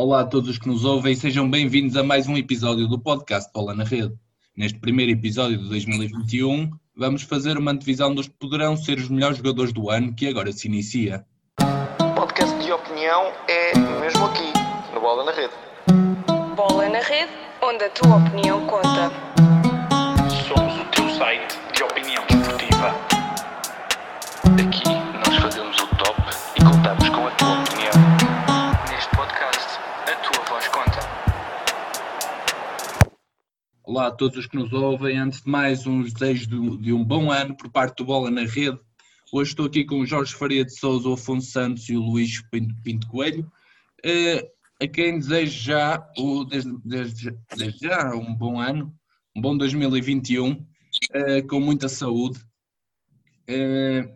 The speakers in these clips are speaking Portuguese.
Olá a todos os que nos ouvem e sejam bem-vindos a mais um episódio do podcast Bola na Rede. Neste primeiro episódio de 2021, vamos fazer uma antevisão dos que poderão ser os melhores jogadores do ano que agora se inicia. Podcast de opinião é mesmo aqui, no Bola na Rede. Bola na Rede, onde a tua opinião conta. Olá a todos os que nos ouvem. Antes de mais, um desejo de, um bom ano por parte do Bola na Rede. Hoje estou aqui com o Jorge Faria de Souza, o Afonso Santos e o Luís Pinto, Pinto Coelho. Eh, a quem desejo já, o, desde, desde- desde já, um bom ano, um bom 2021, eh, com muita saúde. Eh,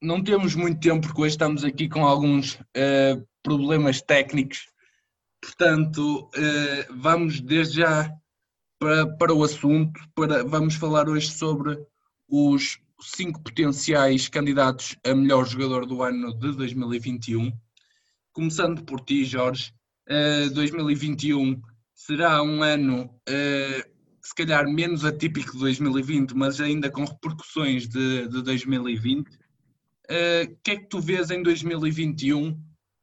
não temos muito tempo, porque hoje estamos aqui com alguns problemas técnicos. Portanto, vamos desde já para, para o assunto. Para, vamos falar hoje sobre os cinco potenciais candidatos a melhor jogador do ano de 2021. Começando por ti, Jorge. Eh, 2021 será um ano eh, se calhar menos atípico de 2020, mas ainda com repercussões de, de 2020. Eh, O que é que tu vês em 2021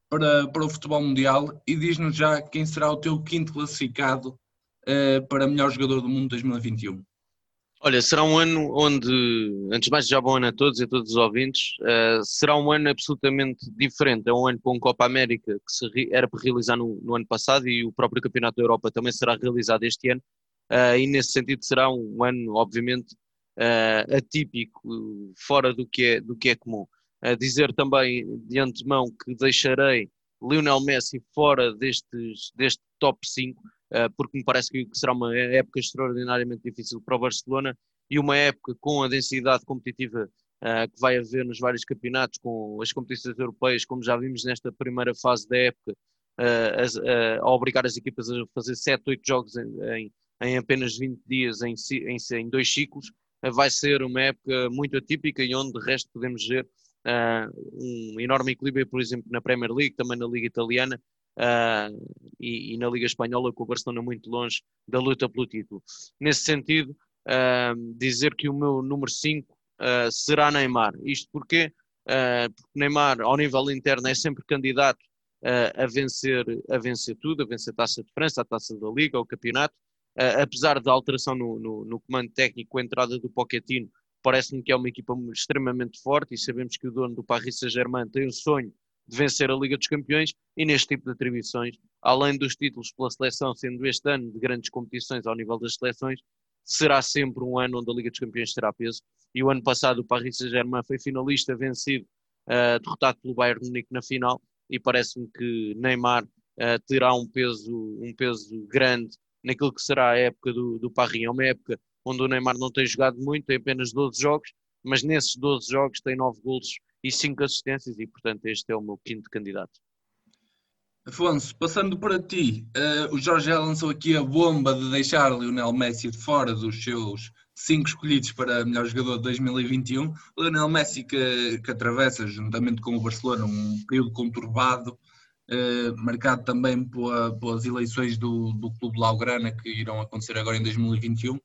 para, para o futebol mundial? E diz-nos já quem será o teu quinto classificado para melhor jogador do mundo 2021. Olha, será um ano onde, antes de mais, já bom ano a todos e a todos os ouvintes, eh, será um ano absolutamente diferente. É um ano com Copa América que re- era para realizar no, no ano passado e o próprio Campeonato da Europa também será realizado este ano. Eh, e nesse sentido será um ano, obviamente, eh, atípico, fora do que é, do que é comum. Eh, dizer também de antemão que deixarei Lionel Messi fora destes, deste top 5, eh, porque me parece que será uma época extraordinariamente difícil para o Barcelona e uma época com a densidade competitiva eh, que vai haver nos vários campeonatos, com as competições europeias, como já vimos nesta primeira fase da época, eh, eh, a obrigar as equipas a fazer 7, 8 jogos em, em- apenas 20 dias, em, em, em dois ciclos, eh, vai ser uma época muito atípica e onde de resto podemos ver eh, um enorme equilíbrio, por exemplo, na Premier League, também na Liga Italiana, ah, e, e na Liga Espanhola, com o Barcelona muito longe da luta pelo título. Nesse sentido, ah, dizer que o meu número 5 será Neymar. Isto porque, ah, porque Neymar, ao nível interno, é sempre candidato ah, a, vencer, a vencer tudo, a vencer a taça de França, a taça da Liga, o campeonato. Ah, apesar da alteração no, no, no comando técnico, a entrada do Pochettino, parece-me que é uma equipa extremamente forte e sabemos que o dono do Paris Saint-Germain tem o sonho de vencer a Liga dos Campeões e neste tipo de atribuições, além dos títulos pela seleção, sendo este ano de grandes competições ao nível das seleções, será sempre um ano onde a Liga dos Campeões terá peso. E o ano passado o Paris Saint-Germain foi finalista, vencido, uh, derrotado pelo Bayern Munique na final, e parece-me que Neymar uh, terá um peso, um peso grande naquilo que será a época do, do Paris. É uma época onde o Neymar não tem jogado muito, tem apenas 12 jogos, mas nesses 12 jogos tem 9 golos e 5 assistências, e portanto este é o meu quinto candidato. Afonso, passando para ti, eh, o Jorge já lançou aqui a bomba de deixar Lionel Messi de fora dos seus cinco escolhidos para melhor jogador de 2021. Lionel Messi que, que atravessa, juntamente com o Barcelona, um período conturbado, eh, marcado também pela- pelas eleições do, do Clube Laugrana que irão acontecer agora em 2021.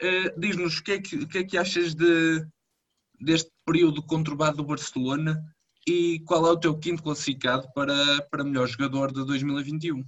Eh, Diz-nos o que, é que, que é que achas de, deste período conturbado do Barcelona e qual é o teu quinto classificado para, para melhor jogador de 2021?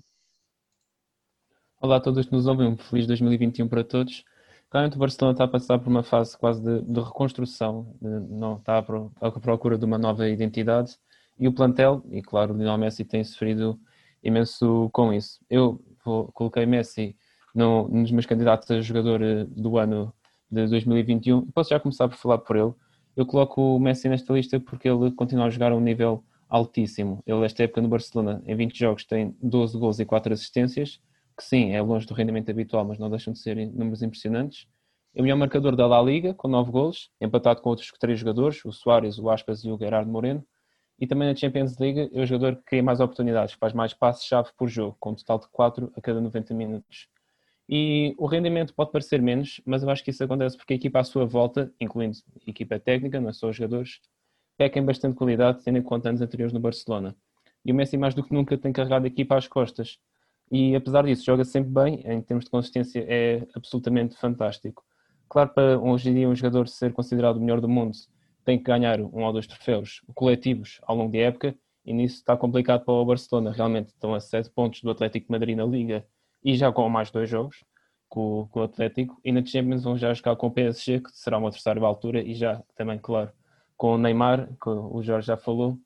Olá a todos que nos ouvem, um feliz 2021 para todos. Claramente o Barcelona está a passar por uma fase quase de, de reconstrução, não está à pro- à procura de uma nova identidade e o plantel, e claro, o Lionel Messi tem sofrido imenso com isso. Eu vou- coloquei Messi no, nos meus candidatos a jogador eh, do ano de 2021. Posso já começar por falar por ele. Eu coloco o Messi nesta lista porque ele continua a jogar a um nível altíssimo. Ele, esta época no Barcelona, em 20 jogos, tem 12 gols e 4 assistências que sim, é longe do rendimento habitual, mas não deixam de ser números impressionantes. É o melhor marcador da La Liga, com 9 golos, empatado com outros três jogadores, o Soares, o Aspas e o Gerardo Moreno. E também na Champions League é o jogador que cria mais oportunidades, faz mais passes-chave por jogo, com um total de 4 a cada 90 minutos. E o rendimento pode parecer menos, mas eu acho que isso acontece porque a equipa à sua volta, incluindo a equipa técnica, não é só os jogadores, peca em bastante qualidade, tendo em conta anos anteriores no Barcelona. e o Messi mais do que nunca tem carregado a equipa às costas. E apesar disso, joga sempre bem, em termos de consistência é absolutamente fantástico. Claro, para hoje em dia um jogador ser considerado o melhor do mundo, tem que ganhar um ou dois troféus coletivos ao longo da época, e nisso está complicado para o Barcelona. Realmente estão a 7 pontos do Atlético Madrid na Liga e já com mais dois jogos com, com o Atlético. E na Champions vão já jogar com o PSG, que será um adversário à altura, e já também, claro, com o Neymar, que o Jorge já falou.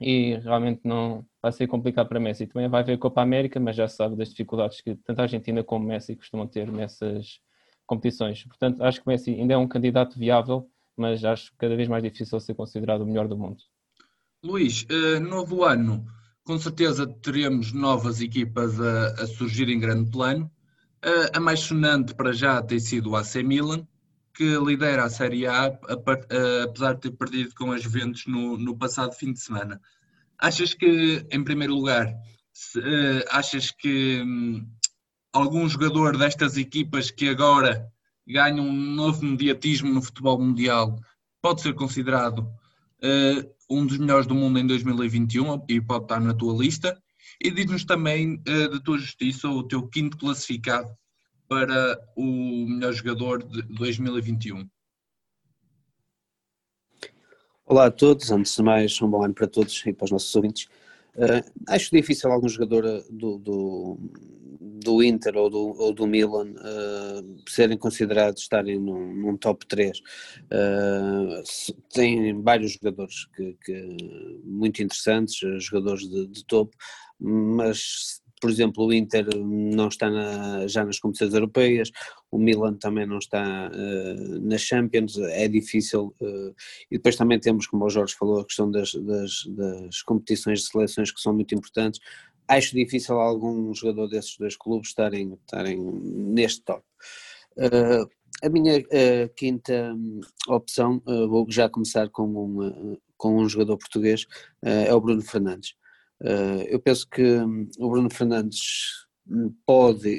E realmente não vai ser complicado para Messi. Também vai haver Copa América, mas já sabe das dificuldades que tanto a Argentina como Messi costumam ter nessas competições. Portanto, acho que Messi ainda é um candidato viável mas acho cada vez mais difícil ser considerado o melhor do mundo. Luís, uh, novo ano, com certeza teremos novas equipas a, a surgir em grande plano. Uh, a mais sonante para já tem sido o AC Milan, que lidera a Série A, apesar de ter perdido com as Juventus no, no passado fim de semana. Achas que, em primeiro lugar, se, uh, achas que um, algum jogador destas equipas que agora ganha um novo mediatismo no futebol mundial, pode ser considerado uh, um dos melhores do mundo em 2021 e pode estar na tua lista. E diz-nos também, uh, da tua justiça, o teu quinto classificado para o melhor jogador de 2021. Olá a todos, antes de mais, um bom ano para todos e para os nossos ouvintes. Uh, acho difícil algum jogador do, do, do Inter ou do, ou do Milan uh, serem considerados estarem num, num top 3. Uh, eh, tem vários jogadores que, que muito interessantes, jogadores de, de topo, mas por exemplo, o Inter não está na, já nas competições europeias, o Milan também não está uh, nas Champions, é difícil. Uh, e depois também temos, como o Jorge falou, a questão das, das, das, competições de seleções que são muito importantes acho difícil algum jogador desses dois clubes estarem, estarem neste top. Uh, a minha uh, quinta opção, uh, vou já começar com um, com um jogador português, é o Bruno Fernandes. eu penso que um, o Bruno Fernandes pode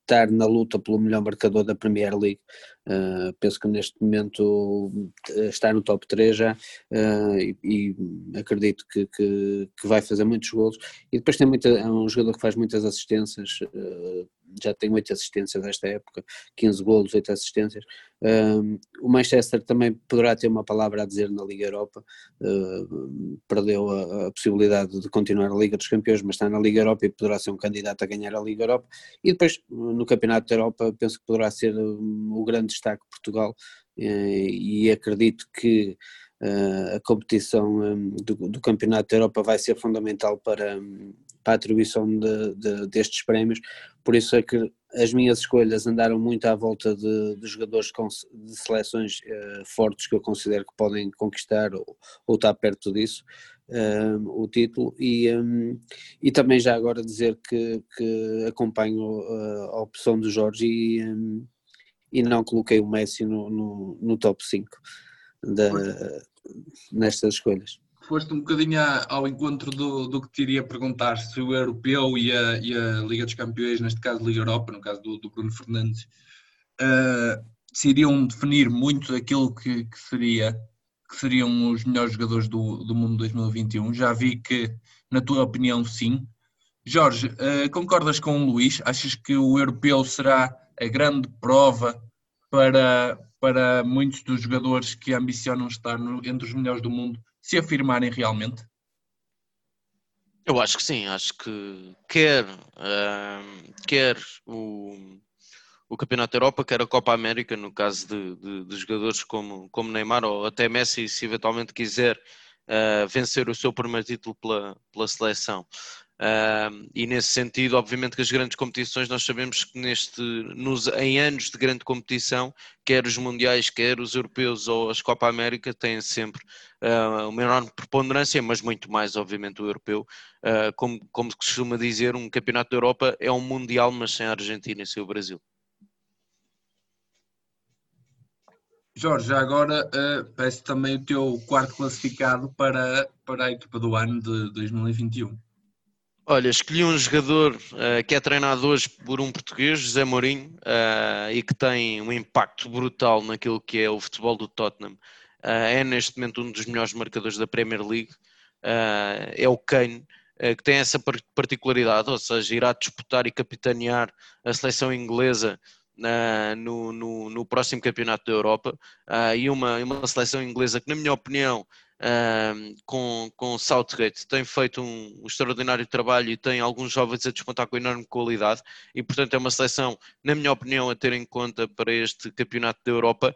estar na luta pelo melhor marcador da Premier League. Uh, penso que neste momento eh, está no top 3 já uh, e, e, acredito que, que, que, vai fazer muitos gols. E depois tem muita, é um jogador que faz muitas assistências, uh, já tem 8 assistências nesta época, 15 golos, 8 assistências. o Manchester também poderá ter uma palavra a dizer na Liga Europa, perdeu a, a, possibilidade de continuar a Liga dos Campeões, mas está na Liga Europa e poderá ser um candidato a ganhar a Liga Europa. E depois no Campeonato da Europa penso que poderá ser o grande destaque Portugal eh, e acredito que eh, a competição eh, do, Campeonato da Europa vai ser fundamental para, para a atribuição de, de, destes prémios, por isso é que as minhas escolhas andaram muito à volta de, de jogadores com, de seleções fortes que eu considero que podem conquistar ou, ou estar perto disso. o título e, um, e também já agora dizer que, que acompanho a opção do Jorge e, um, e não coloquei o Messi no, no, no top 5 da, nestas escolhas. Foste um bocadinho ao encontro do, do que te iria perguntar, se o Europeu e a, e a Liga dos Campeões, neste caso Liga Europa, no caso do, do Bruno Fernandes, uh, se iriam definir muito aquilo que, que, seria que seriam os melhores jogadores do, do mundo 2021. Já vi que, na tua opinião, sim. Jorge, uh, concordas com o Luís? Achas que o Europeu será a grande prova para, para muitos dos jogadores que ambicionam estar no, entre os melhores do mundo se afirmarem realmente? Eu acho que sim, acho que quer, uh, quer o, o Campeonato da Europa, quer a Copa América, no caso de, de, de jogadores como, como Neymar ou até Messi, se eventualmente quiser uh, vencer o seu primeiro título pela, pela seleção. Uh, e nesse sentido, obviamente que as grandes competições, nós sabemos que neste, nos, em anos de grande competição, quer os mundiais, quer os europeus ou as Copa América, têm sempre uh, uma enorme preponderância, mas muito mais, obviamente, o europeu. Uh, como, como se costuma dizer, um campeonato da Europa é um mundial, mas sem a Argentina e sem o Brasil. Jorge, agora uh, peço também o teu quarto classificado para, para a equipa do ano de 2021. Olha, escolhi um jogador uh, que é treinado hoje por um português, José Mourinho, uh, e que tem um impacto brutal naquilo que é o futebol do Tottenham. Uh, é neste momento um dos melhores marcadores da Premier League. é o Kane, que tem essa particularidade, ou seja, irá disputar e capitanear a seleção inglesa no, no, no, próximo campeonato da Europa uh, e uma, uma seleção inglesa que, na minha opinião, uh, com, com Southgate tem feito um, um, extraordinário trabalho e tem alguns jovens a despontar com enorme qualidade e, portanto, é uma seleção, na minha opinião, a ter em conta para este campeonato da Europa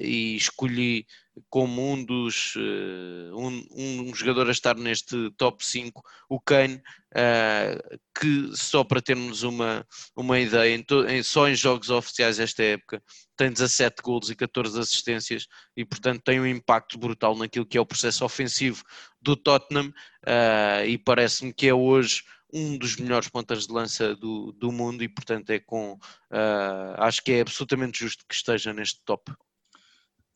e escolhi como um dos uh, um, um, jogador a estar neste top 5, o Kane, uh, que só para termos uma, uma ideia, em em, só em jogos oficiais esta época tem 17 golos e 14 assistências e portanto tem um impacto brutal naquilo que é o processo ofensivo do Tottenham uh, e parece-me que é hoje um dos melhores pontas de lança do, do mundo e portanto é com acho que é absolutamente justo que esteja neste top.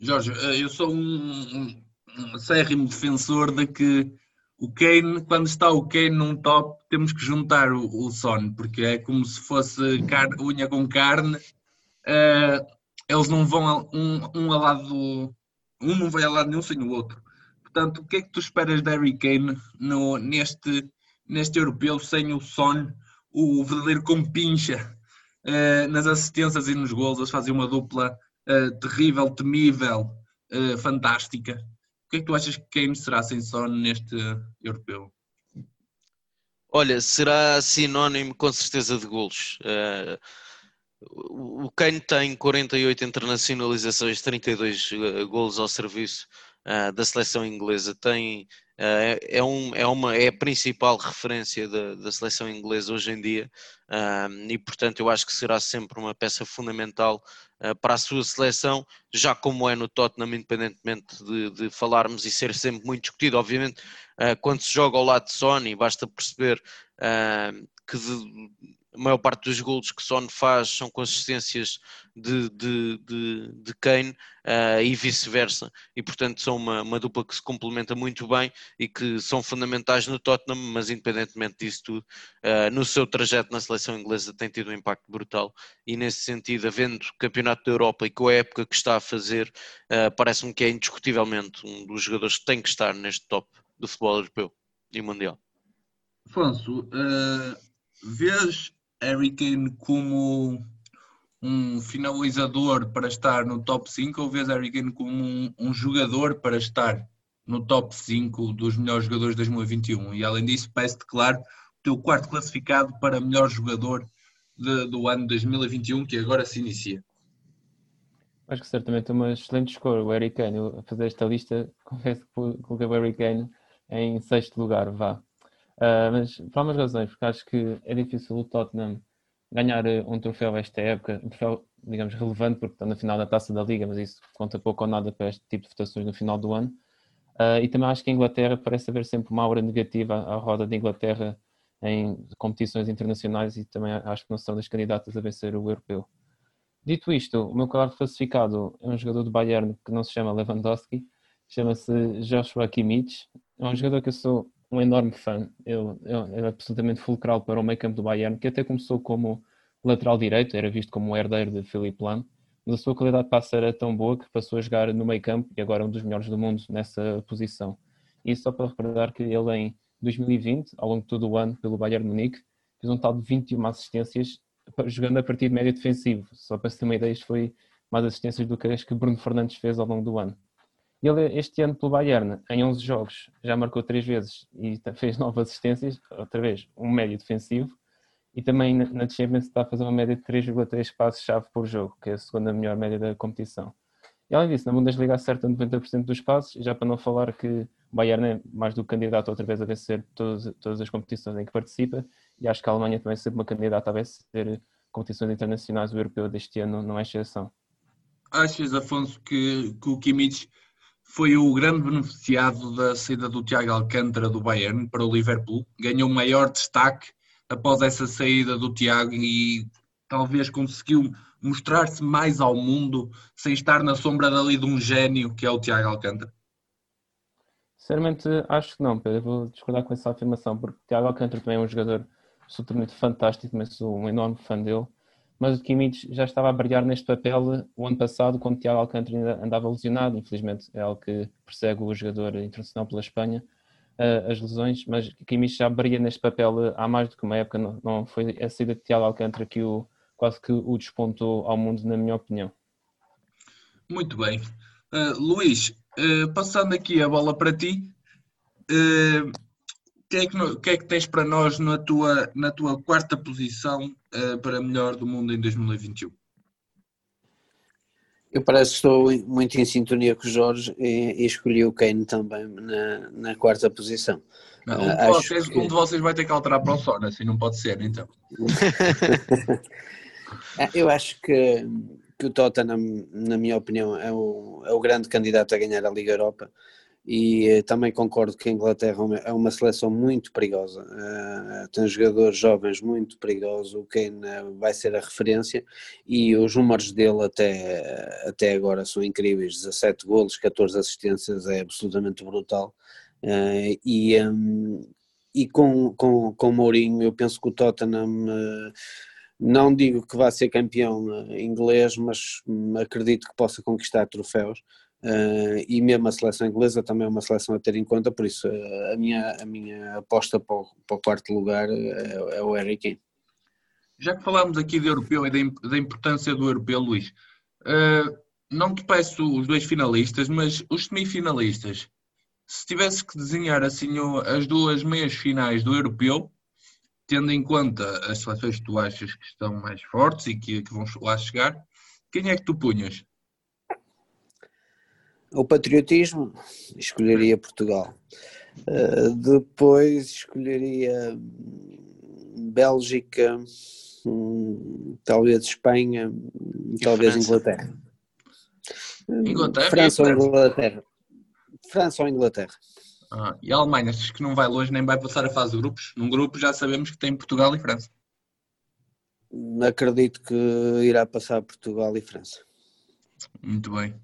Jorge, eh, eu sou um, um acérrimo defensor de que o Kane, quando está o Kane num top, temos que juntar o, o Son, porque é como se fosse car unha com carne. Uh, eles não vão um, um ao lado do, um não vai ao lado nenhum sem o outro. Portanto, o que é que tu esperas de Harry Kane no, neste, neste europeu sem o Son, o verdadeiro compincha uh, nas assistências e nos gols? Eles fazem uma dupla uh, terrível, temível, uh, fantástica. O que é que tu achas que Kane será sem Son neste europeu? Olha, será sinónimo com certeza de golos. Uh, o Kane tem 48 internacionalizações, 32 golos ao serviço da seleção inglesa. Tem, uh, é, um, é, uma, é a principal referência da, da seleção inglesa hoje em dia e, portanto, eu acho que será sempre uma peça fundamental uh, para a sua seleção, já como é no Tottenham, independentemente de, de falarmos e ser sempre muito discutido. Obviamente, uh, quando se joga ao lado de Sony, basta perceber que de, a maior parte dos golos que Son faz são consistências de, de, de, de Kane uh, e vice-versa, e portanto são uma, uma, dupla que se complementa muito bem e que são fundamentais no Tottenham, mas independentemente disso tudo, uh, no seu trajeto na seleção inglesa tem tido um impacto brutal e nesse sentido, havendo Campeonato da Europa e com a época que está a fazer, uh, parece-me que é indiscutivelmente um dos jogadores que tem que estar neste top do futebol europeu e mundial. Afonso, uh, vês Harry Kane como um finalizador para estar no top 5 ou vês Harry Kane como um, um, jogador para estar no top 5 dos melhores jogadores de 2021? E além disso, peço-te, claro, o teu quarto classificado para melhor jogador de, do ano 2021, que agora se inicia. Acho que certamente é uma excelente escolha o Harry Kane. Eu, a fazer esta lista, confesso que coloquei o Harry Kane em sexto lugar, vá. Uh, mas por algumas razões, porque acho que é difícil o Tottenham ganhar eh, um troféu esta época, um troféu, digamos, relevante, porque está na final da taça da Liga, mas isso conta pouco ou nada para este tipo de votações no final do ano. Uh, e também acho que a Inglaterra parece haver sempre uma aura negativa à, à roda de Inglaterra em competições internacionais e também acho que não são das candidatas a vencer o europeu. Dito isto, o meu claro classificado é um jogador do Bayern que não se chama Lewandowski, chama-se Joshua Kimmich. É um jogador que eu sou um enorme fã. Ele, ele é absolutamente fulcral para o meio campo do Bayern, que até começou como lateral direito, era visto como o herdeiro de Philippe Lam, mas a sua qualidade de passe era tão boa que passou a jogar no meio campo e agora é um dos melhores do mundo nessa posição. E só para recordar que ele em 2020, ao longo de todo o ano, pelo Bayern Munique, fez um tal de 21 assistências jogando a partir de médio defensivo. Só para se ter uma ideia, isto foi mais assistências do que as que Bruno Fernandes fez ao longo do ano. Ele, este ano, pelo Bayern, em 11 jogos, já marcou 3 vezes e fez 9 assistências, outra vez, um médio defensivo. E também na Champions está a fazer uma média de 3,3 passos-chave por jogo, que é a segunda melhor média da competição. E além disso, na Bundesliga acerta 90% dos passos, já para não falar que o Bayern é mais do que candidato outra vez a vencer todas, todas as competições em que participa, e acho que a Alemanha também é sempre uma candidata a vencer competições internacionais, o europeu deste ano não é exceção. Achas, Afonso, que, que o Kimmich foi o grande beneficiado da saída do Tiago Alcântara do Bayern para o Liverpool. Ganhou maior destaque após essa saída do Tiago e talvez conseguiu mostrar-se mais ao mundo sem estar na sombra dali de um gênio que é o Tiago Alcântara. Sinceramente, acho que não, Pedro. Vou discordar com essa afirmação, porque o Tiago Alcântara também é um jogador absolutamente fantástico, mas sou um enorme fã dele mas o Kimmich já estava a brilhar neste papel o ano passado, quando Tiago Alcântara andava lesionado, infelizmente é algo que persegue o jogador internacional pela Espanha, uh, as lesões, mas Kimmich já brilha neste papel há mais do que uma época, não, foi a saída de Thiago Alcântara que o, quase que o despontou ao mundo, na minha opinião. Muito bem. Uh, Luís, uh, passando aqui a bola para ti, o que, é que, que, é que, tens para nós na tua, na tua quarta posição para melhor do mundo em 2021? Eu parece que estou muito em sintonia com o Jorge e, e escolhi o Kane também na, na quarta posição. Não, um, uh, vocês, que... um de vocês vai ter que alterar para o Son, assim não pode ser, então. Ah, eu acho que, que o Tottenham, na minha opinião, é o, é o grande candidato a ganhar a Liga Europa e eh, também concordo que a Inglaterra é uma seleção muito perigosa, uh, tem jogadores jovens muito perigosos, o Kane vai ser a referência. E os números dele até, até agora são incríveis, 17 golos, 14 assistências, é absolutamente brutal. E, um, e com, com, com Mourinho eu penso que o Tottenham não digo que vá ser campeão inglês, mas hum, acredito que possa conquistar troféus. Uh, e mesmo a seleção inglesa também é uma seleção a ter em conta, por isso uh, a, minha, a minha aposta para o, para o quarto lugar é, é, o Harry Kane. Já que falámos aqui de europeu e da, da importância do europeu, Luís, uh, não te peço os dois finalistas, mas os semifinalistas, se tivesse que desenhar assim as duas meias finais do europeu, tendo em conta as seleções que tu achas que estão mais fortes e que, que vão lá chegar, quem é que tu punhas? O patriotismo, escolheria Portugal. Uh, depois escolheria Bélgica, hum, talvez Espanha, e talvez França. Inglaterra. Inglaterra França ou Inglaterra. França ou Inglaterra. Ah, e a Alemanha, acho que não vai longe nem vai passar a fase de grupos. Num grupo já sabemos que tem Portugal e França. Acredito que irá passar Portugal e França. Muito bem.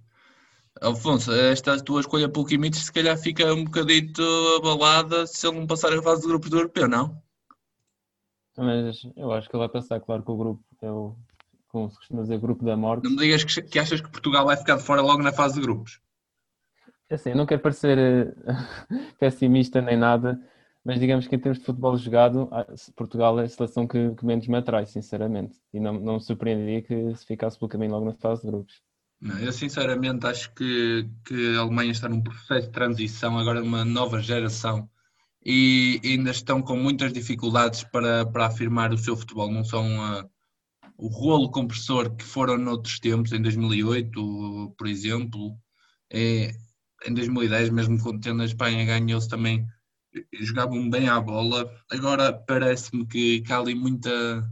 Alfonso, esta tua escolha pelo Kimmich se calhar fica um bocadito abalada se ele não passar a fase de grupos do europeu, não? Mas eu acho que ele vai passar, claro que o grupo é o, como se costuma dizer, grupo da morte. Não me digas que, que achas que Portugal vai ficar de fora logo na fase de grupos. É assim, eu não quero parecer eh, pessimista nem nada, mas digamos que em termos de futebol jogado, Portugal é a seleção que, que menos me atrai, sinceramente. E não, não me surpreenderia que se ficasse pelo caminho logo na fase de grupos. Eu sinceramente acho que, que a Alemanha está num processo de transição, agora uma nova geração, e ainda estão com muitas dificuldades para, para afirmar o seu futebol. Não são uh, o rolo compressor que foram noutros tempos, em 2008, por exemplo. É, em 2010, mesmo quando a Espanha ganhou-se também, jogavam bem à bola. Agora parece-me que, que há ali muita,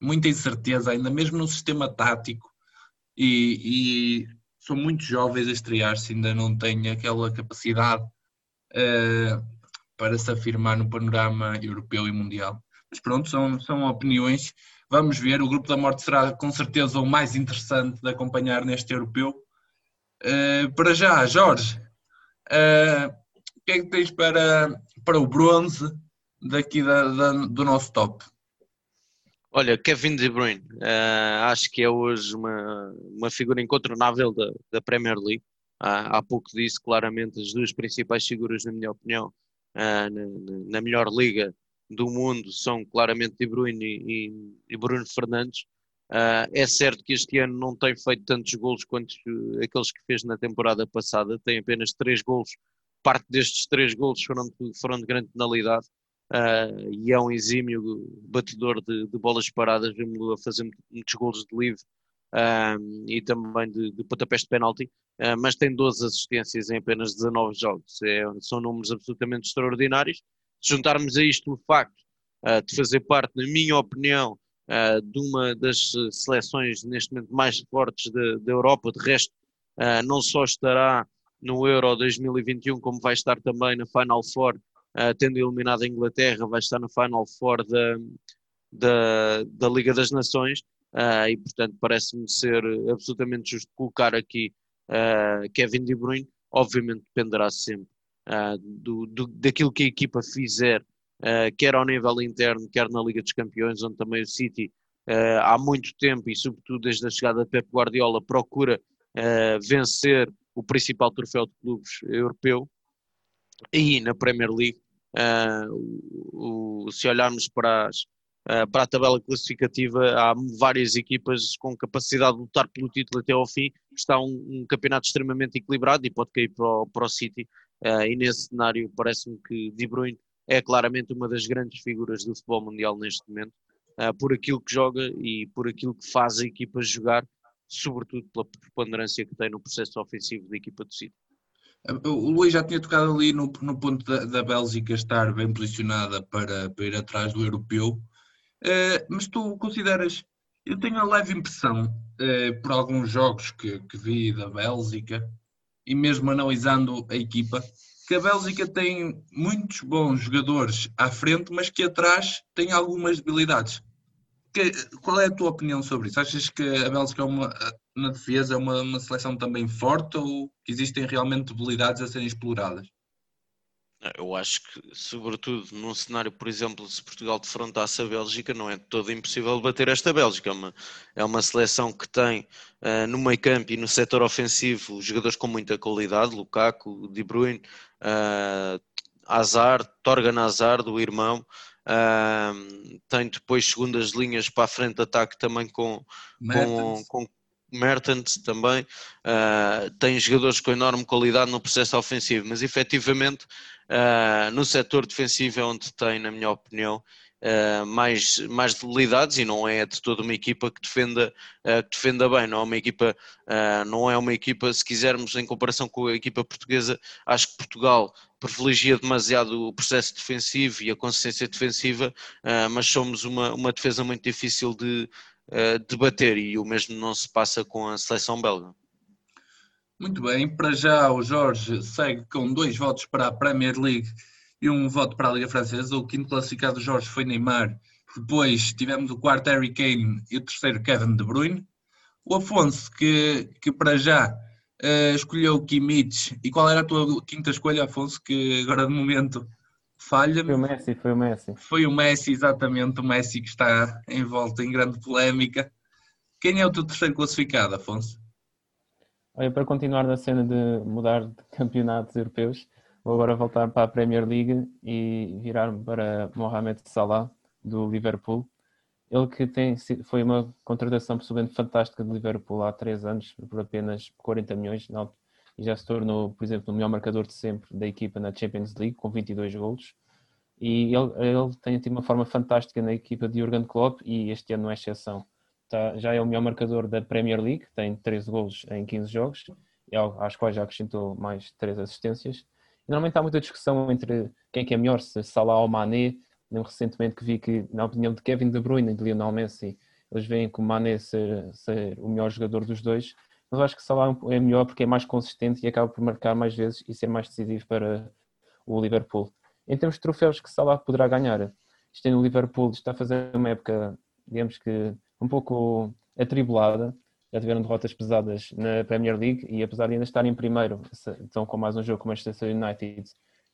muita incerteza, ainda mesmo no sistema tático e, e são muito jovens a estrear-se, ainda não têm aquela capacidade uh, para se afirmar no panorama europeu e mundial. Mas pronto, são, são opiniões. Vamos ver, o Grupo da Morte será com certeza o mais interessante de acompanhar neste europeu. Uh, para já, Jorge, uh, o que é que tens para, para o bronze daqui da, da, do nosso top? Olha, Kevin De Bruyne, uh, acho que é hoje uma, uma figura incontornável da, da Premier League. Uh, há pouco disse claramente as duas principais figuras, na minha opinião, uh, na, na, melhor liga do mundo são claramente De Bruyne e, e, Bruno Fernandes. é certo que este ano não tem feito tantos golos quanto aqueles que fez na temporada passada, tem apenas três golos. Parte destes três golos foram, foram de grande penalidade uh, e é um exímio batedor de, de bolas paradas, vemos-lo a fazer muitos golos de livre uh, e também de, de pontapés de penalti, uh, mas tem 12 assistências em apenas 19 jogos, é, são números absolutamente extraordinários. Se juntarmos a isto o facto de fazer parte, na minha opinião, de uma das seleções neste momento mais fortes da Europa, de resto, não só estará no Euro 2021, como vai estar também na Final Four uh, tendo eliminado a Inglaterra, vai estar no Final Four da, da, da Liga das Nações uh, e, portanto, parece-me ser absolutamente justo colocar aqui uh, Kevin De Bruyne. Obviamente dependerá sempre do, do, daquilo que a equipa fizer, quer ao nível interno, quer na Liga dos Campeões, onde também o City há muito tempo e, sobretudo, desde a chegada de Pep Guardiola, procura vencer o principal troféu de clubes europeu E na Premier League, uh, o, se olharmos para, as, uh, para a tabela classificativa, há várias equipas com capacidade de lutar pelo título até ao fim. Está um, um campeonato extremamente equilibrado e pode cair para o, para o City. Uh, e nesse cenário, parece-me que De Bruyne é claramente uma das grandes figuras do futebol mundial neste momento, por aquilo que joga e por aquilo que faz a equipa jogar, sobretudo pela preponderância que tem no processo ofensivo da equipa do City. O Luís já tinha tocado ali no, no ponto da, da, Bélgica estar bem posicionada para, para ir atrás do europeu, uh, mas tu consideras, eu tenho a leve impressão, uh, por alguns jogos que, que vi da Bélgica, e mesmo analisando a equipa, que a Bélgica tem muitos bons jogadores à frente, mas que atrás tem algumas debilidades. Que, qual é a tua opinião sobre isso? Achas que a Bélgica é uma, na defesa é uma, uma seleção também forte ou existem realmente debilidades a serem exploradas? Eu acho que, sobretudo num cenário, por exemplo, se Portugal defrontasse a Bélgica, não é todo impossível bater esta Bélgica. É uma, é uma seleção que tem uh, no meio campo e no setor ofensivo jogadores com muita qualidade, Lukaku, De Bruyne, uh, Hazard, Torgan Hazard, o irmão. Uh, tem depois segundas linhas para a frente de ataque também com, com, com, Mertens também uh, tem jogadores com enorme qualidade no processo ofensivo, mas efetivamente uh, no setor defensivo é onde tem, na minha opinião, uh, mais, mais debilidades e não é de toda uma equipa que defenda, que defenda bem, não é uma equipa, não é uma equipa, se quisermos, em comparação com a equipa portuguesa, acho que Portugal privilegia demasiado o processo defensivo e a consistência defensiva, mas somos uma, uma defesa muito difícil de, debater e o mesmo não se passa com a seleção belga. Muito bem, para já o Jorge segue com dois votos para a Premier League e um voto para a Liga Francesa. O quinto classificado do Jorge foi Neymar. Depois tivemos o quarto Harry Kane e o terceiro Kevin De Bruyne. O Afonso, que, que para já uh, escolheu Kimmich. E qual era a tua quinta escolha, Afonso, que agora de momento falha. Foi o Messi, foi o Messi. Foi o Messi, exatamente, o Messi que está em volta em grande polémica. Quem é o teu terceiro classificado, Afonso? Olha, para continuar na cena de mudar de campeonatos europeus, vou agora voltar para a Premier League e virar-me para Mohamed Salah, do Liverpool. Ele que tem, foi uma contratação absolutamente fantástica do Liverpool há três anos, por apenas 40 milhões, e já se tornou, por exemplo, o melhor marcador de sempre da equipa na Champions League, com 22 golos. E ele, ele tem tido uma forma fantástica na equipa de Jurgen Klopp e este ano não é exceção. Tá, já é o melhor marcador da Premier League, tem 13 golos em 15 jogos, às quais já acrescentou mais 3 assistências. E normalmente há muita discussão entre quem é que é melhor, se Salah ou Mané. Lembro recentemente que vi que, na opinião de Kevin De Bruyne e de Lionel Messi, eles veem que o Mané ser, ser o melhor jogador dos dois mas acho que Salah é melhor porque é mais consistente e acaba por marcar mais vezes e ser mais decisivo para o Liverpool. Em termos de troféus que Salah poderá ganhar, é no Liverpool, está a fazer uma época, digamos que um pouco atribulada, já tiveram derrotas pesadas na Premier League e apesar de ainda estar em primeiro, estão com mais um jogo com o Manchester United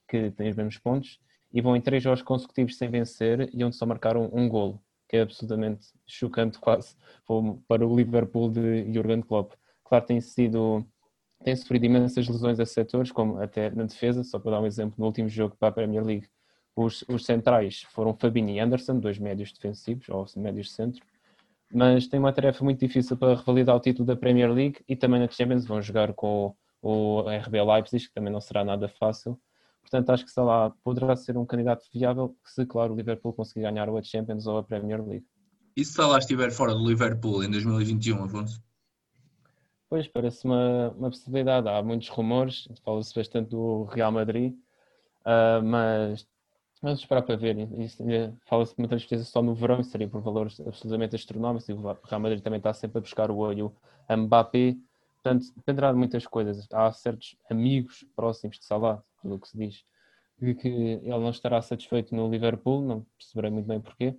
que tem os mesmos pontos e vão em três jogos consecutivos sem vencer e onde só marcaram um golo, que é absolutamente chocante quase para o Liverpool de Jurgen Klopp. Claro, tem sido tem sofrido imensas lesões a setores, como até na defesa, só para dar um exemplo, no último jogo para a Premier League, os, os centrais foram Fabinho e Anderson, dois médios defensivos, ou médios centro, mas tem uma tarefa muito difícil para revalidar o título da Premier League e também na Champions vão jogar com o, o RB Leipzig, que também não será nada fácil. Portanto, acho que Salah poderá ser um candidato viável se, claro, o Liverpool conseguir ganhar a Champions ou a Premier League. E se Salah estiver fora do Liverpool em 2021, Afonso? Pois, parece uma, uma possibilidade. Há muitos rumores, fala-se bastante do Real Madrid, uh, mas vamos esperar para ver. Fala-se de transferência só no verão, seria por valores absolutamente astronómicos, e o Real Madrid também está sempre a buscar o olho a Mbappé, portanto, dependerá de muitas coisas. Há certos amigos próximos de Salah, pelo que se diz, que ele não estará satisfeito no Liverpool, não perceberei muito bem porquê,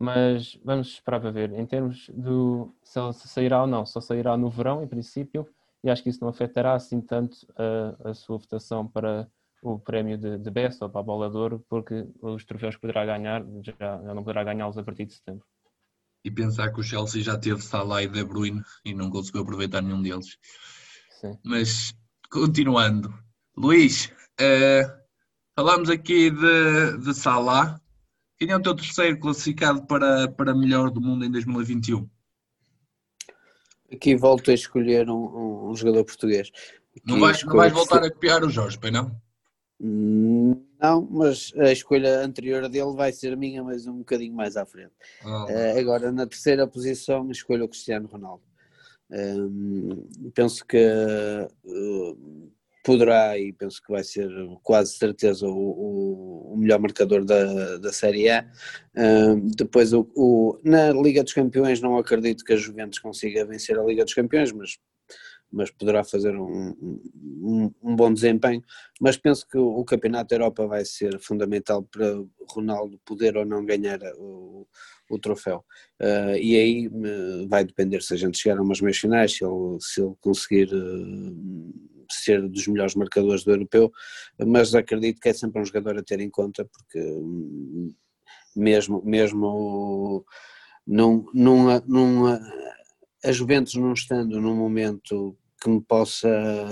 mas vamos esperar para ver. Em termos do se ele sairá ou não, só sairá no verão, em princípio, e acho que isso não afetará assim tanto a, a sua votação para o prémio de, de Best ou para a Bola de Ouro, porque os troféus que poderá ganhar já, já não poderá ganhá-los a partir de setembro. E pensar que o Chelsea já teve Salah e De Bruyne e não conseguiu aproveitar nenhum deles. Sim. Mas, continuando, Luís, uh, Falamos aqui de, de Salah. Quem é o teu terceiro classificado para, para melhor do mundo em 2021? Aqui volto a escolher um, um jogador português. Não vais, não vais voltar a copiar o Jorge, pai não? Não, mas a escolha anterior dele vai ser minha, mas um bocadinho mais à frente. Ah, Eh, agora, na terceira posição, escolho o Cristiano Ronaldo. Hum, penso que eh, poderá e penso que vai ser quase certeza o, o- melhor marcador da, da Série A. Hum, depois, o, o- na Liga dos Campeões, não acredito que a Juventus consiga vencer a Liga dos Campeões, mas, mas poderá fazer um, um- um bom desempenho. Mas penso que o, Campeonato da Europa vai ser fundamental para Ronaldo poder ou não ganhar o, o troféu. Uh, e aí uh, vai depender se a gente chegar a umas meias finais, se ele, se ele conseguir uh, ser dos melhores marcadores do europeu, mas acredito que é sempre um jogador a ter em conta, porque hum, mesmo, mesmo num, num, num, a Juventus não estando num momento que me possa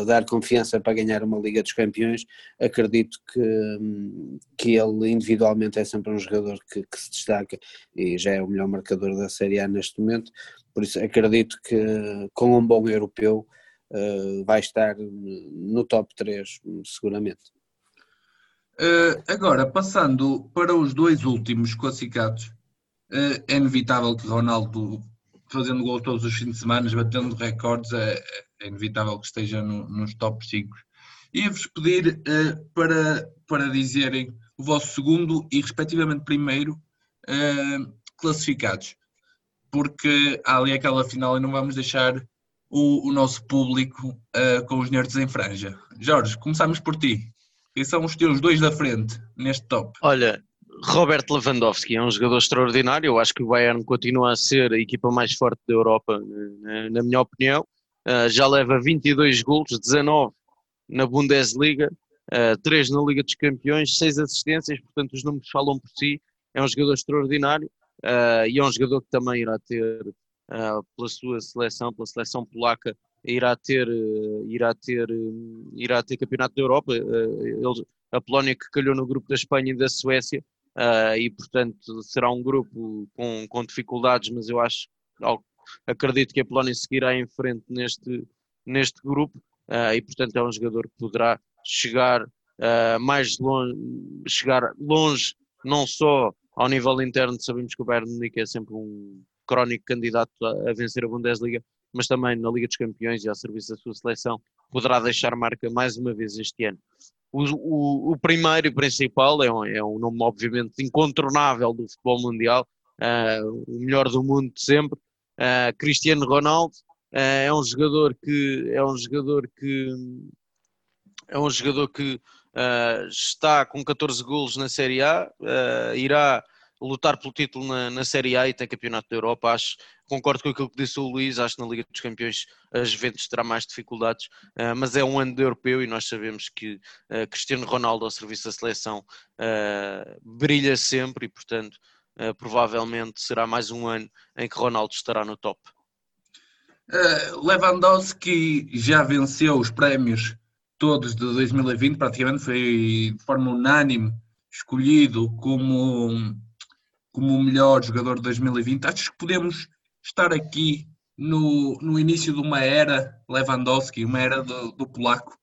dar confiança para ganhar uma Liga dos Campeões, acredito que, hum, que ele individualmente é sempre um jogador que, que se destaca e já é o melhor marcador da Série A neste momento, por isso acredito que com um bom europeu uh, vai estar no top 3 seguramente. Uh, agora, passando para os dois últimos classificados, uh, é inevitável que Ronaldo, fazendo gol todos os fins de semana, batendo recordes, é, é inevitável que esteja no, nos top 5. Ia-vos pedir uh, para, para dizerem o vosso segundo e, respectivamente, primeiro classificados, porque há ali aquela final e não vamos deixar o, o nosso público com os nerds em franja. Jorge, começamos por ti. Quem são os teus dois da frente neste top? Olha, Robert Lewandowski é um jogador extraordinário. Eu acho que o Bayern continua a ser a equipa mais forte da Europa, na minha opinião. Uh, já leva 22 golos, 19 na Bundesliga, uh, 3 na Liga dos Campeões, 6 assistências, portanto os números falam por si. É um jogador extraordinário uh, e é um jogador que também irá ter, pela sua seleção, pela seleção polaca, irá ter, irá ter, irá ter campeonato da Europa. A Polónia que calhou no grupo da Espanha e da Suécia e portanto será um grupo com, com dificuldades, mas eu acho, acredito que a Polónia seguirá em frente neste, neste grupo e portanto é um jogador que poderá chegar mais longe, chegar longe não só ao nível interno, sabemos que o Bayern Munique é sempre um crónico candidato a, a vencer a Bundesliga, mas também na Liga dos Campeões e ao serviço da sua seleção, poderá deixar marca mais uma vez este ano. O, o, o primeiro e principal é um, é um, nome, obviamente, incontornável do futebol mundial, uh, o melhor do mundo de sempre, uh, Cristiano Ronaldo. Uh, é um jogador que é um jogador que é um jogador que está com 14 golos na Série A, irá lutar pelo título na, na, Série A e tem campeonato da Europa. Acho, concordo com aquilo que disse o Luís, acho que na Liga dos Campeões as Juventus terá mais dificuldades, uh, mas é um ano de europeu e nós sabemos que uh, Cristiano Ronaldo ao serviço da seleção uh, brilha sempre e portanto provavelmente será mais um ano em que Ronaldo estará no top. Lewandowski já venceu os prémios todos de 2020, praticamente foi de forma unânime escolhido como como o melhor jogador de 2020. Acho que podemos estar aqui no, no início de uma era Lewandowski, uma era do, do polaco.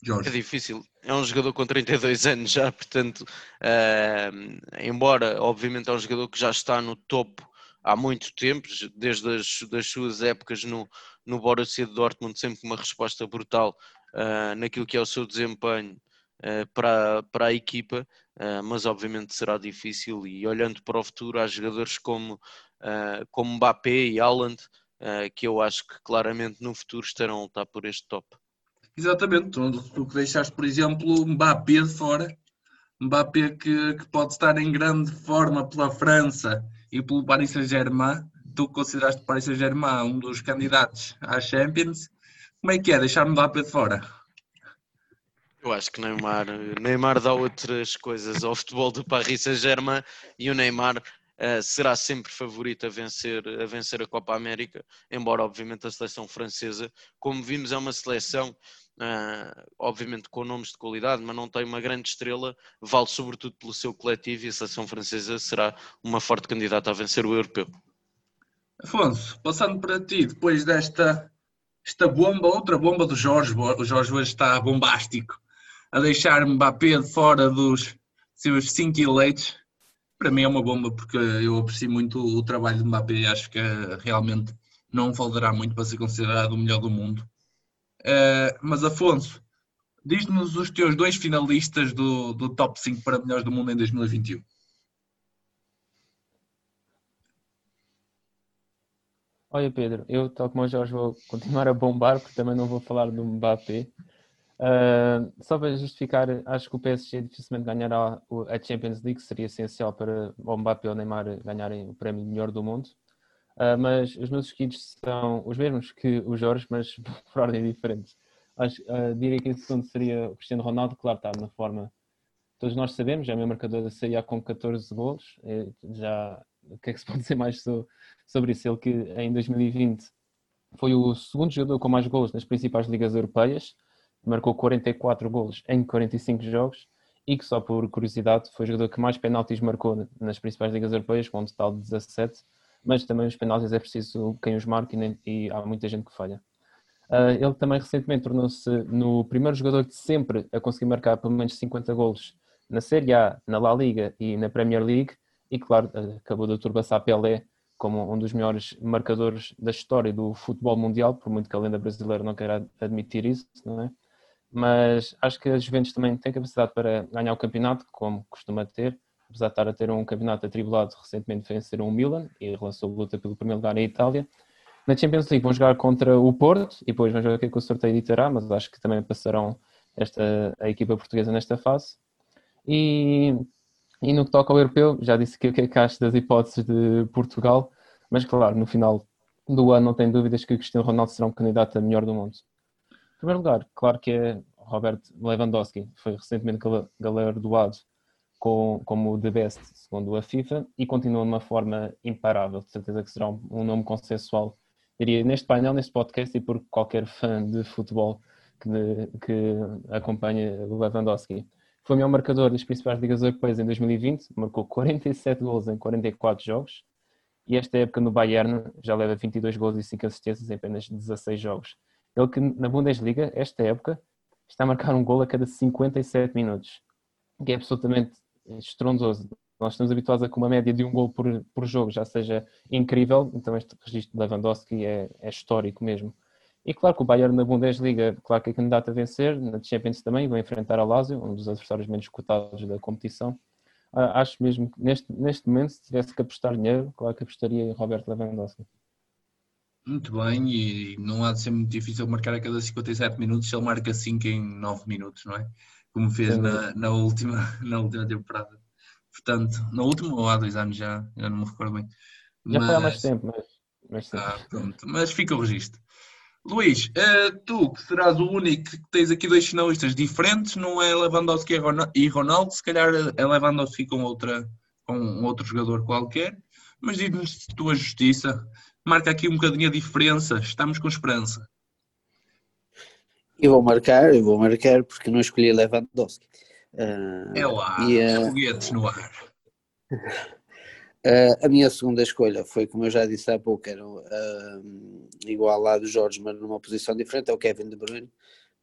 Jorge. É difícil, é um jogador com 32 anos já, portanto, uh, embora obviamente é um jogador que já está no topo há muito tempo, desde as das suas épocas no, no Borussia Dortmund, sempre uma resposta brutal uh, naquilo que é o seu desempenho uh, para, para a equipa, mas obviamente será difícil e olhando para o futuro há jogadores como, uh, como Mbappé e Haaland uh, que eu acho que claramente no futuro estarão a lutar por este top. Exatamente, tu, tu que deixaste por exemplo Mbappé de fora, Mbappé que, que pode estar em grande forma pela França e pelo Paris Saint-Germain, tu consideraste o Paris Saint-Germain um dos candidatos à Champions, como é que é deixar Mbappé de fora? Eu acho que Neymar, Neymar dá outras coisas ao futebol do Paris Saint-Germain e o Neymar uh, será sempre favorito a vencer, a vencer a Copa América, embora obviamente a seleção francesa, como vimos, é uma seleção uh, obviamente com nomes de qualidade, mas não tem uma grande estrela, vale sobretudo pelo seu coletivo e a seleção francesa será uma forte candidata a vencer o europeu. Afonso, passando para ti, depois desta esta bomba, outra bomba do Jorge, o Jorge hoje está bombástico, a deixar Mbappé de fora dos seus cinco eleitos, para mim é uma bomba porque eu aprecio muito o trabalho de Mbappé e acho que realmente não valerá muito para ser considerado o melhor do mundo. Uh, mas Afonso, diz-nos os teus dois finalistas do, do top 5 para melhores do mundo em 2021. Olha Pedro, eu tal como o Jorge vou continuar a bombar porque também não vou falar do Mbappé. Uh, só para justificar, acho que o PSG dificilmente ganhará a Champions League, seria essencial para o Mbappé ou o Neymar ganharem o prémio melhor do mundo. Uh, mas os meus esquidos são os mesmos que o Jorge, mas por ordem diferentes. Acho, uh, diria que em segundo seria o Cristiano Ronaldo, claro, está na forma. Todos nós sabemos, é meu marcador da Série A com 14 golos. Já, o que é que se pode dizer mais sobre isso? Ele que em 2020 foi o segundo jogador com mais golos nas principais ligas europeias, marcou 44 golos em 45 jogos e que, só por curiosidade, foi o jogador que mais penaltis marcou nas principais ligas europeias, com um total de 17 mas também os penaltis é preciso quem os marque e, nem, e há muita gente que falha. Uh, ele também recentemente tornou-se no primeiro jogador de sempre a conseguir marcar pelo menos 50 golos na Série A, na La Liga e na Premier League, e claro, acabou de ultrapassar Pelé como um dos melhores marcadores da história do futebol mundial, por muito que a lenda brasileira não queira admitir isso, não é? Mas acho que a Juventus também tem capacidade para ganhar o campeonato, como costuma ter, apesar de estar a ter um campeonato atribulado, recentemente venceram o Milan e relançou a luta pelo primeiro lugar em Itália. Na Champions League vão jogar contra o Porto e depois vamos ver o que, o sorteio ditará, mas acho que também passarão esta, a equipa portuguesa nesta fase. E, e no que toca ao europeu, já disse que o que é que acho das hipóteses de Portugal, mas claro, no final do ano não tenho dúvidas que o Cristiano Ronaldo será um candidato a melhor do mundo. Em primeiro lugar, claro que é Robert Lewandowski, foi recentemente galardoado com, como The Best, segundo a FIFA, e continua de uma forma imparável. De certeza que será um, um nome consensual, diria, neste painel, neste podcast e por qualquer fã de futebol que, que acompanha Lewandowski. Foi o melhor marcador das principais ligas europeias em 2020, marcou 47 gols em 44 jogos, e esta época no Bayern já leva 22 gols e 5 assistências em apenas 16 jogos. Ele que na Bundesliga, esta época, está a marcar um gol a cada 57 minutos, que é absolutamente estrondoso. Nós estamos habituados a que uma média de um gol por, por jogo já seja incrível, então este registro de Lewandowski é, é histórico mesmo. E claro que o Bayern na Bundesliga, claro que é candidato a vencer, na Champions também, vai enfrentar a Lazio, um dos adversários menos cotados da competição. Ah, acho mesmo que neste, neste momento, se tivesse que apostar dinheiro, claro que apostaria em Roberto Lewandowski. Muito bem, e não há de ser muito difícil marcar a cada 57 minutos se ele marca 5 em 9 minutos, não é? como fez na, na, última, na última temporada. Portanto, na última ou há dois anos já, já não me recordo bem. Já mas, foi há mais tempo, mas, mas, ah, pronto, mas fica o registro. Luís, uh, tu que serás o único que tens aqui dois finalistas diferentes, não é Lewandowski e Ronaldo, se calhar é Lewandowski com, outra, com um outro jogador qualquer, mas diz-nos tua justiça, marca aqui um bocadinho a diferença, estamos com esperança. Eu vou marcar, eu vou marcar porque não escolhi Lewandowski. Uh, é lá, e, uh, foguetes no ar. Uh, a minha segunda escolha foi, como eu já disse há pouco, era uh, igual lá do Jorge, mas numa posição diferente, é o Kevin De Bruyne,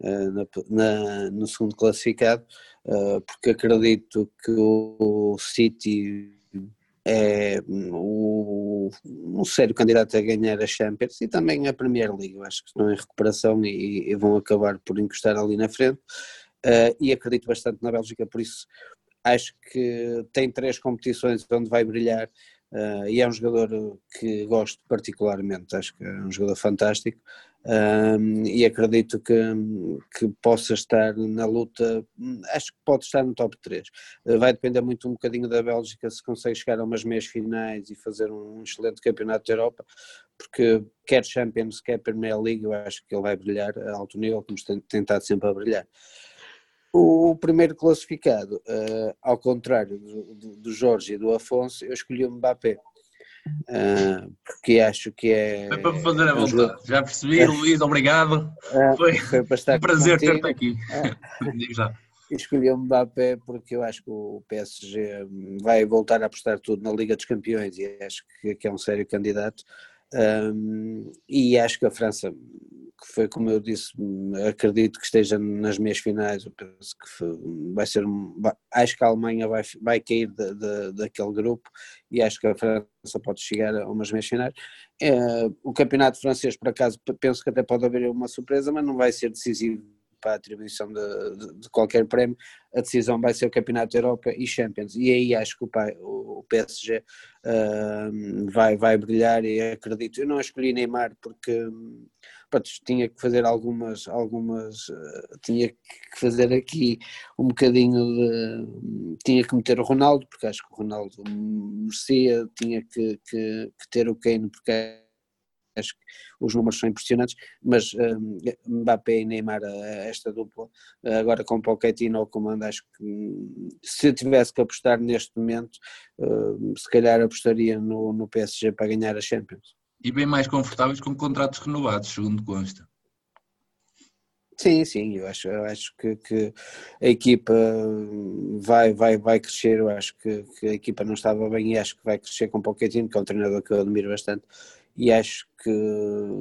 uh, na, na, no segundo classificado, porque acredito que o City é o, um sério candidato a ganhar a Champions e também a Premier League. Eu acho que estão em recuperação e, e vão acabar por encostar ali na frente. Uh, e acredito bastante na Bélgica, por isso acho que tem três competições onde vai brilhar uh, e é um jogador que gosto particularmente, acho que é um jogador fantástico um, e acredito que, que possa estar na luta, acho que pode estar no top 3. Uh, vai depender muito um bocadinho da Bélgica se consegue chegar a umas meias finais e fazer um excelente campeonato da Europa, porque quer Champions, quer Premier League, eu acho que ele vai brilhar a alto nível, como tem tentado sempre a brilhar. O primeiro classificado, uh, ao contrário do, do, Jorge e do Afonso, eu escolhi o Mbappé. Uh, porque acho que é. Foi para fazer a vontade. Já percebi. Luís, obrigado. Uh, foi, foi para estar um prazer ter-te aqui. Já. Escolhi o Mbappé porque eu acho que o PSG vai voltar a apostar tudo na Liga dos Campeões e acho que é um sério candidato. Um, e acho que a França, que foi como eu disse, acredito que esteja nas meias finais. Eu penso que vai ser. Acho que a Alemanha vai, vai cair de, de, daquele grupo e acho que a França pode chegar a umas meias finais. É, o campeonato francês, por acaso, penso que até pode haver uma surpresa, mas não vai ser decisivo para a atribuição de, de, de, qualquer prémio, a decisão vai ser o Campeonato da Europa e Champions. E aí acho que o, pai, o PSG uh, vai, vai brilhar e acredito. Eu não escolhi Neymar porque tinha que fazer algumas, algumas uh, tinha que fazer aqui um bocadinho de, tinha que meter o Ronaldo, porque acho que o Ronaldo merecia, tinha que, que, que ter o Kane, porque acho que os números são impressionantes, mas um, Mbappé e Neymar, esta dupla, agora com Pochettino ao comando, acho que hum, se tivesse que apostar neste momento, hum, se calhar apostaria no, no PSG para ganhar a Champions. E bem mais confortáveis com contratos renovados, segundo consta. Sim, sim, eu acho, eu acho que, que, a equipa vai, vai, vai crescer, eu acho que, que, a equipa não estava bem e acho que vai crescer com Pochettino, que é um treinador que eu admiro bastante, e acho que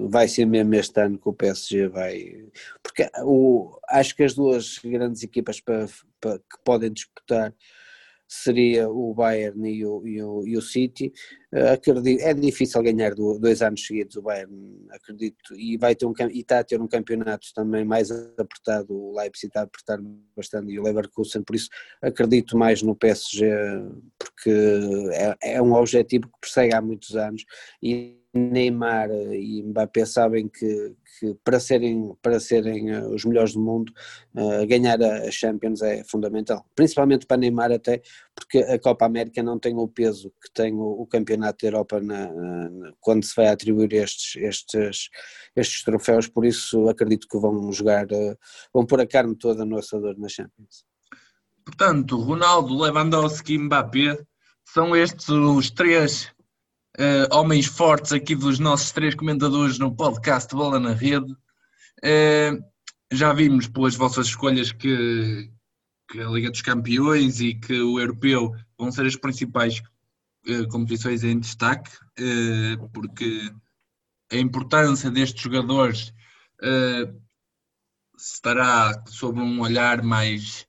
vai ser mesmo este ano que o PSG vai. Porque o, acho que as duas grandes equipas para, para, que podem disputar seria o Bayern e o, e o, e o City. Acredito, é difícil ganhar dois anos seguidos o Bayern, acredito, e vai ter um e está a ter um campeonato também mais apertado, o Leipzig está a apertar bastante e o Leverkusen, por isso acredito mais no PSG, porque é, é um objetivo que persegue há muitos anos e Neymar e Mbappé sabem que, que, para serem, para serem eh, os melhores do mundo, uh, ganhar a Champions é fundamental. Principalmente para Neymar até, porque a Copa América não tem o peso que tem o, o Campeonato da Europa na, na, quando se vai atribuir estes, estes, estes troféus, por isso acredito que vão jogar, uh, vão pôr a carne toda no assador na Champions. Portanto, Ronaldo, Lewandowski e Mbappé são estes os três uh, homens fortes aqui dos nossos três comentadores no podcast Bola na Rede. Uh, já vimos pelas vossas escolhas que, que, a Liga dos Campeões e que o Europeu vão ser as principais uh, competições em destaque, porque a importância destes jogadores estará sob um olhar mais,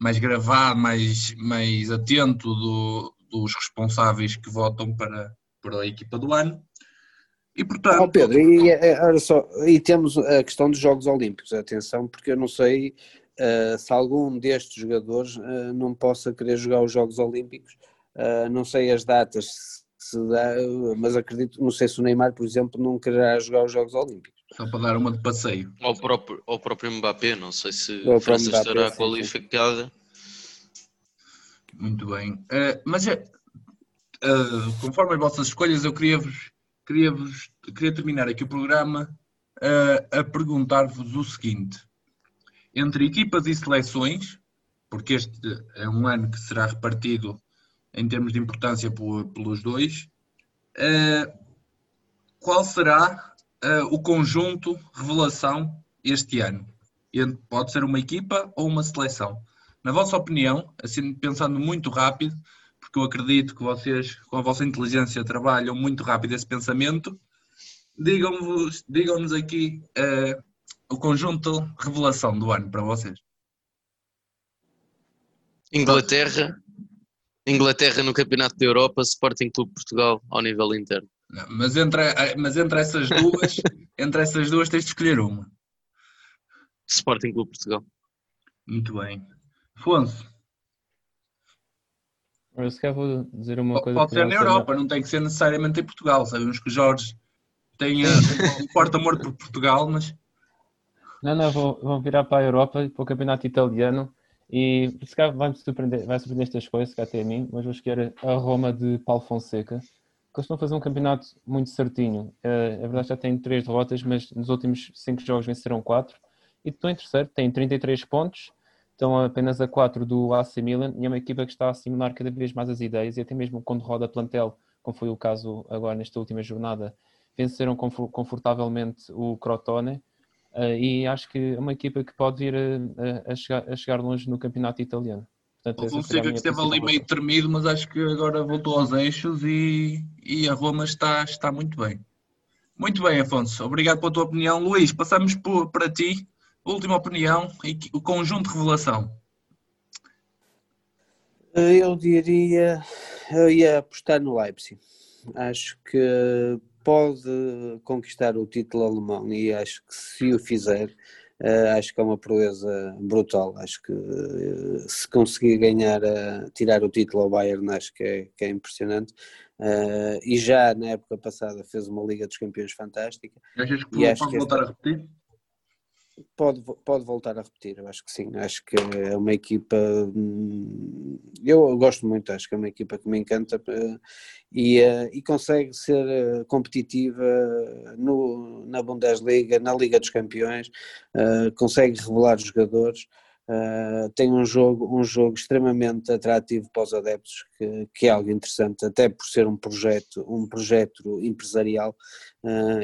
mais gravado, mais, mais atento do, dos responsáveis que votam para, para a equipa do ano. E portanto. Oh Pedro, e, eh, olha só, e temos a questão dos Jogos Olímpicos, atenção, porque eu não sei uh, se algum destes jogadores uh, não possa querer jogar os Jogos Olímpicos, uh, não sei as datas, se dá, mas acredito, não sei se o Neymar, por exemplo, não quererá jogar os Jogos Olímpicos. Só para dar uma de passeio. Ou o próprio, ou o próprio Mbappé, não sei se a França Mbappé, estará sim, qualificada. Sim. Muito bem. mas é, uh, conforme as vossas escolhas, eu queria-vos queria, -vos, queria terminar aqui o programa uh, a perguntar-vos o seguinte: entre equipas e seleções, porque este é um ano que será repartido em termos de importância por, pelos dois, uh, qual será o conjunto revelação este ano? Pode ser uma equipa ou uma seleção. Na vossa opinião, assim pensando muito rápido, porque eu acredito que vocês, com a vossa inteligência, trabalham muito rápido esse pensamento. Digam-nos digam aqui uh, o conjunto revelação do ano para vocês. Inglaterra, Inglaterra no Campeonato da Europa, Sporting Clube Portugal ao nível interno. Não, mas, entre, mas entre essas duas, entre essas duas tens de escolher uma. Sporting Clube Portugal. Muito bem. Afonso. Eu se vou dizer uma coisa. Pode ser na Europa, não tem que ser necessariamente em Portugal. Sabemos que o Jorge tem uh, um forte amor por Portugal, mas. Não, não, vou, vou virar para a Europa, para o campeonato italiano. E se calhar vai-me surpreender, vai surpreender estas coisas, que até a mim, mas vou escolher a Roma de Paulo Fonseca, que eles estão a fazer um campeonato muito certinho. É, é verdade, já tem três derrotas, mas nos últimos cinco jogos venceram quatro. E estão em terceiro, têm 33 pontos estão apenas a 4 do AC Milan e é uma equipa que está a simular cada vez mais as ideias e até mesmo quando roda plantel como foi o caso agora nesta última jornada, venceram confortavelmente o Crotone e acho que é uma equipa que pode vir a, a, chegar, a chegar longe no campeonato italiano. Portanto, o Fonseca que esteve ali meio tremido, mas acho que agora voltou aos eixos e, e a Roma está, está muito bem. Muito bem, Afonso. Obrigado pela tua opinião. Luís, passamos por, para ti. Última opinião e o conjunto de revelação. Eu diria, eu ia apostar no Leipzig. Acho que pode conquistar o título alemão e acho que se o fizer, Uh, acho que é uma proeza brutal. Acho que uh, se conseguir ganhar, uh, tirar o título ao Bayern, acho que é, que é impressionante. e já na época passada fez uma Liga dos Campeões fantástica. Achas que e pode voltar a repetir? Pode, pode voltar a repetir, eu acho que sim. Acho que é uma equipa. Hum, eu gosto muito, acho que é uma equipa que me encanta eh, e, eh, e consegue ser eh, competitiva no, na Bundesliga, na Liga dos Campeões, consegue revelar jogadores. tem um jogo, um jogo extremamente atrativo para os adeptos, que, que é algo interessante, até por ser um projeto, um projeto empresarial,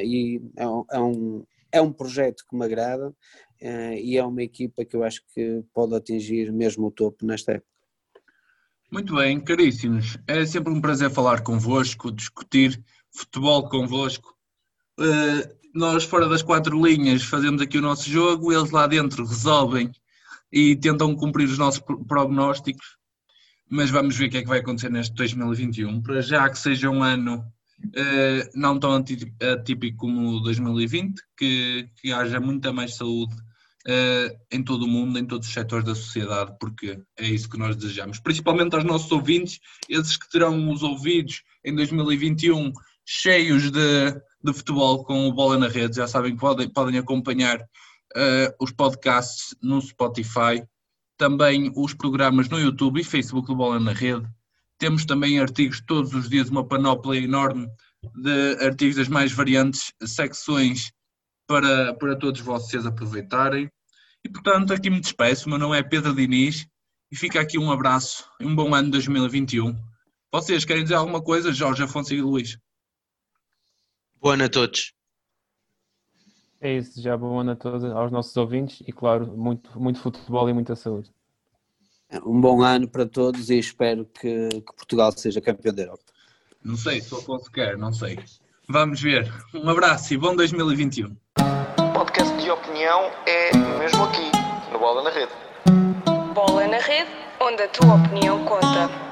e é, é um, é um projeto que me agrada uh, e é uma equipa que eu acho que pode atingir mesmo o topo nesta época. Muito bem, caríssimos. É sempre um prazer falar convosco, discutir futebol convosco. Uh, nós, fora das quatro linhas, fazemos aqui o nosso jogo, eles lá dentro resolvem e tentam cumprir os nossos prognósticos. Mas vamos ver o que é que vai acontecer neste 2021. Para já que seja um ano Uh, não tão atípico como 2020, que, que haja muita mais saúde uh, em todo o mundo, em todos os setores da sociedade, porque é isso que nós desejamos. Principalmente aos nossos ouvintes, esses que terão os ouvidos em 2021 cheios de, de futebol com o Bola na Rede, já sabem que podem, podem acompanhar uh, os podcasts no Spotify, também os programas no YouTube e Facebook do Bola na Rede temos também artigos todos os dias, uma panóplia enorme de artigos das mais variantes secções para, para todos vocês aproveitarem. E portanto, aqui me despeço. Meu nome é Pedro Diniz e fica aqui um abraço e um bom ano 2021. Vocês querem dizer alguma coisa, Jorge, Afonso e Luís? Boa ano a todos. É isso, já bom ano a todos, aos nossos ouvintes e, claro, muito, muito futebol e muita saúde. Um bom ano para todos e espero que, que Portugal seja campeão da Europa. Não sei se o Afonso quer, não sei. Vamos ver. Um abraço e bom 2021. Podcast de opinião é mesmo aqui, no Bola na Rede. Bola na Rede, onde a tua opinião conta.